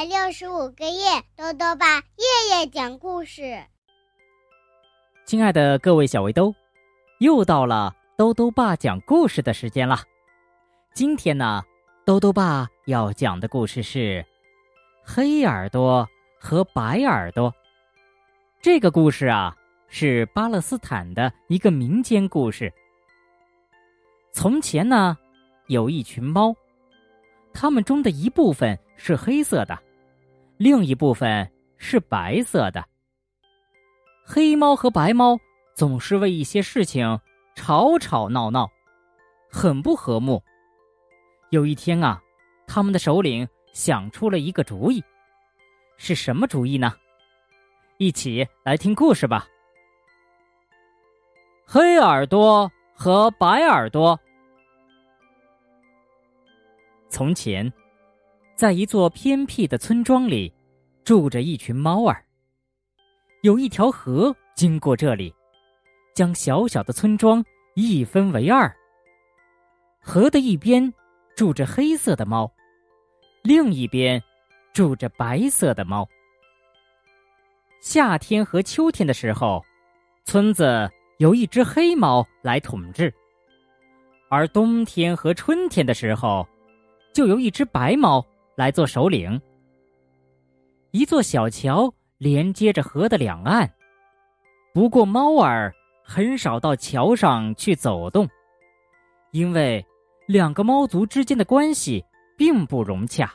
百六十五个夜，豆豆爸夜夜讲故事。亲爱的各位小围兜，又到了兜兜爸讲故事的时间了。今天呢，兜兜爸要讲的故事是《黑耳朵和白耳朵》。这个故事啊，是巴勒斯坦的一个民间故事。从前呢，有一群猫。它们中的一部分是黑色的，另一部分是白色的。黑猫和白猫总是为一些事情吵吵闹闹，很不和睦。有一天啊，他们的首领想出了一个主意，是什么主意呢？一起来听故事吧。黑耳朵和白耳朵。从前，在一座偏僻的村庄里，住着一群猫儿。有一条河经过这里，将小小的村庄一分为二。河的一边住着黑色的猫，另一边住着白色的猫。夏天和秋天的时候，村子由一只黑猫来统治；而冬天和春天的时候，就由一只白猫来做首领。一座小桥连接着河的两岸，不过猫儿很少到桥上去走动，因为两个猫族之间的关系并不融洽。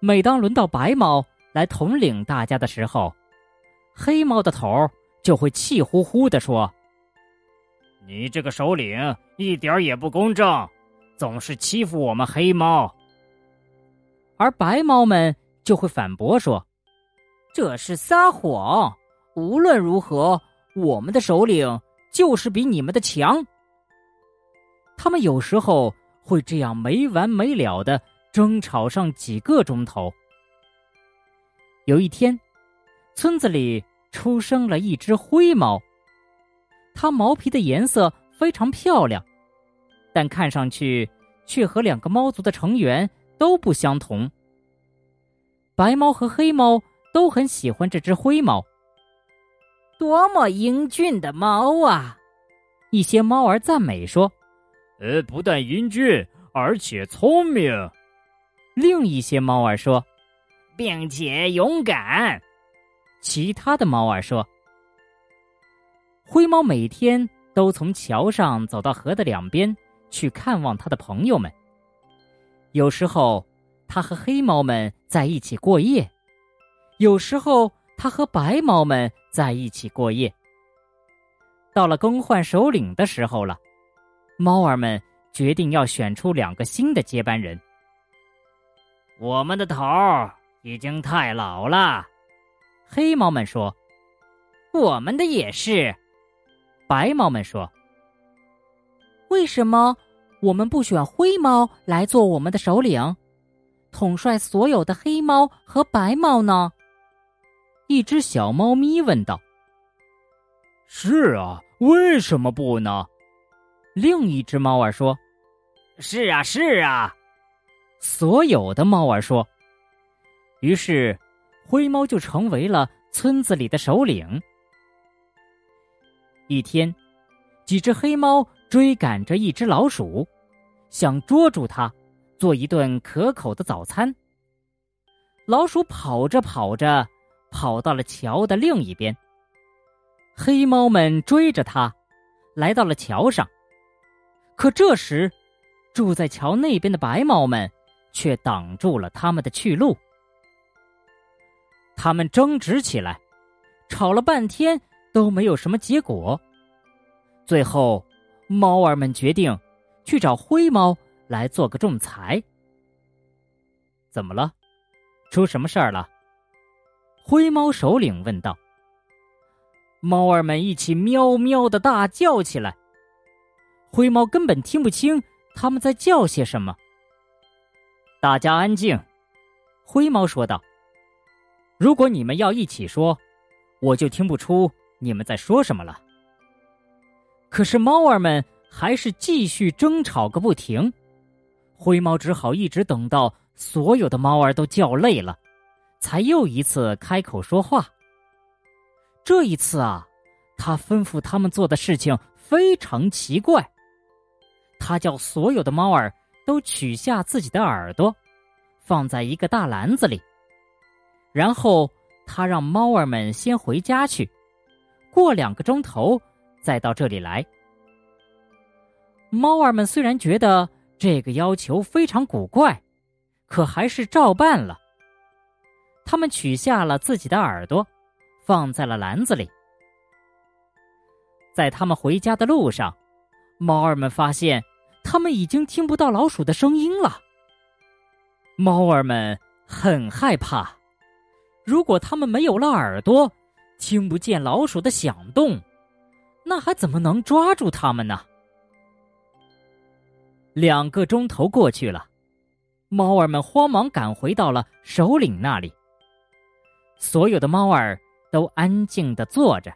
每当轮到白猫来统领大家的时候，黑猫的头就会气呼呼地说：“你这个首领一点也不公正。”总是欺负我们黑猫，而白猫们就会反驳说：“这是撒谎。无论如何，我们的首领就是比你们的强。”他们有时候会这样没完没了的争吵上几个钟头。有一天，村子里出生了一只灰猫，它毛皮的颜色非常漂亮。但看上去却和两个猫族的成员都不相同。白猫和黑猫都很喜欢这只灰猫。多么英俊的猫啊！一些猫儿赞美说：“呃，不但英俊，而且聪明。”另一些猫儿说：“并且勇敢。”其他的猫儿说：“灰猫每天都从桥上走到河的两边。”去看望它的朋友们。有时候，他和黑猫们在一起过夜；有时候，他和白猫们在一起过夜。到了更换首领的时候了，猫儿们决定要选出两个新的接班人。我们的头儿已经太老了，黑猫们说。我们的也是，白猫们说。为什么我们不选灰猫来做我们的首领，统帅所有的黑猫和白猫呢？一只小猫咪问道。“是啊，为什么不呢？”另一只猫儿说。“是啊，是啊。”所有的猫儿说。于是，灰猫就成为了村子里的首领。一天，几只黑猫。追赶着一只老鼠，想捉住它，做一顿可口的早餐。老鼠跑着跑着，跑到了桥的另一边。黑猫们追着它，来到了桥上。可这时，住在桥那边的白猫们却挡住了他们的去路。他们争执起来，吵了半天都没有什么结果。最后。猫儿们决定去找灰猫来做个仲裁。怎么了？出什么事儿了？灰猫首领问道。猫儿们一起喵喵的大叫起来。灰猫根本听不清他们在叫些什么。大家安静，灰猫说道。如果你们要一起说，我就听不出你们在说什么了。可是猫儿们还是继续争吵个不停，灰猫只好一直等到所有的猫儿都叫累了，才又一次开口说话。这一次啊，他吩咐他们做的事情非常奇怪。他叫所有的猫儿都取下自己的耳朵，放在一个大篮子里，然后他让猫儿们先回家去，过两个钟头再到这里来。猫儿们虽然觉得这个要求非常古怪。可还是照办了。他们取下了自己的耳朵，放在了篮子里。在他们回家的路上，猫儿们发现，他们已经听不到老鼠的声音了。猫儿们很害怕，如果他们没有了耳朵，听不见老鼠的响动，那还怎么能抓住它们呢？两个钟头过去了。猫儿们慌忙赶回到了首领那里。所有的猫儿都安静的坐着，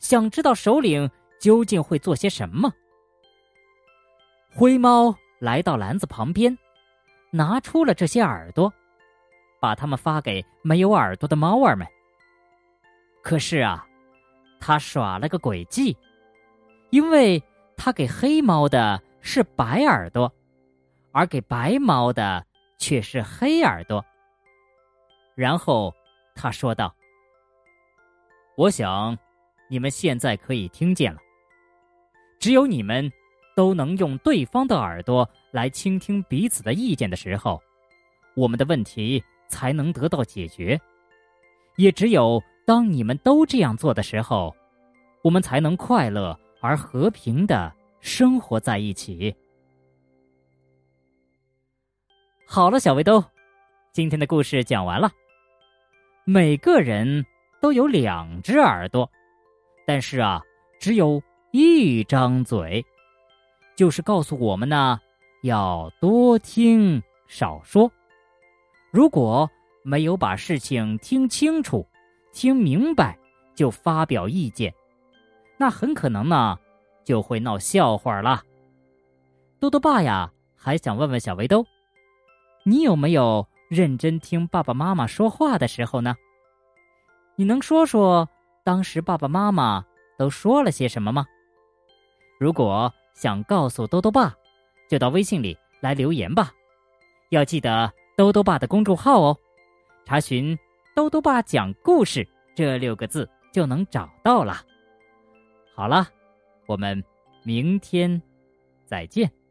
想知道首领究竟会做些什么。灰猫来到篮子旁边，拿出了这些耳朵，把它们发给没有耳朵的猫儿们。可是啊，他耍了个诡计，因为他给黑猫的是白耳朵。而给白猫的却是黑耳朵。然后他说道：“我想，你们现在可以听见了。只有你们都能用对方的耳朵来倾听彼此的意见的时候，我们的问题才能得到解决。也只有当你们都这样做的时候，我们才能快乐而和平的生活在一起。”好了，小围兜，今天的故事讲完了。每个人都有两只耳朵，但是啊，只有一张嘴，就是告诉我们呢，要多听少说。如果没有把事情听清楚、听明白就发表意见，那很可能呢就会闹笑话了。多多爸呀，还想问问小围兜。你有没有认真听爸爸妈妈说话的时候呢？你能说说当时爸爸妈妈都说了些什么吗？如果想告诉兜兜爸，就到微信里来留言吧。要记得兜兜爸的公众号哦，查询“兜兜爸讲故事”这六个字就能找到了。好了，我们明天再见。